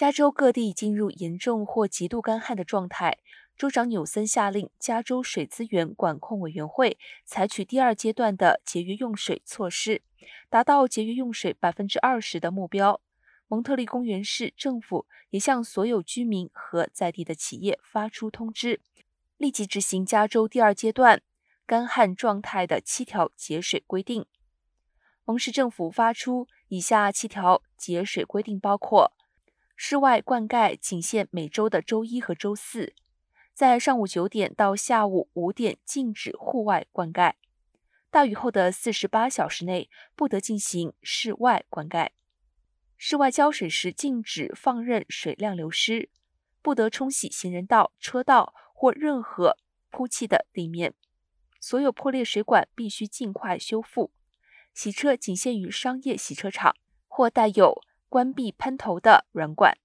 加州各地已进入严重或极度干旱的状态。州长纽森下令加州水资源管控委员会采取第二阶段的节约用水措施，达到节约用水百分之二十的目标。蒙特利公园市政府也向所有居民和在地的企业发出通知，立即执行加州第二阶段干旱状态的七条节水规定。蒙市政府发出以下七条节水规定，包括：室外灌溉仅限每周的周一和周四。在上午九点到下午五点禁止户外灌溉，大雨后的四十八小时内不得进行室外灌溉。室外浇水时禁止放任水量流失，不得冲洗行人道、车道或任何铺砌的地面。所有破裂水管必须尽快修复。洗车仅限于商业洗车场或带有关闭喷头的软管。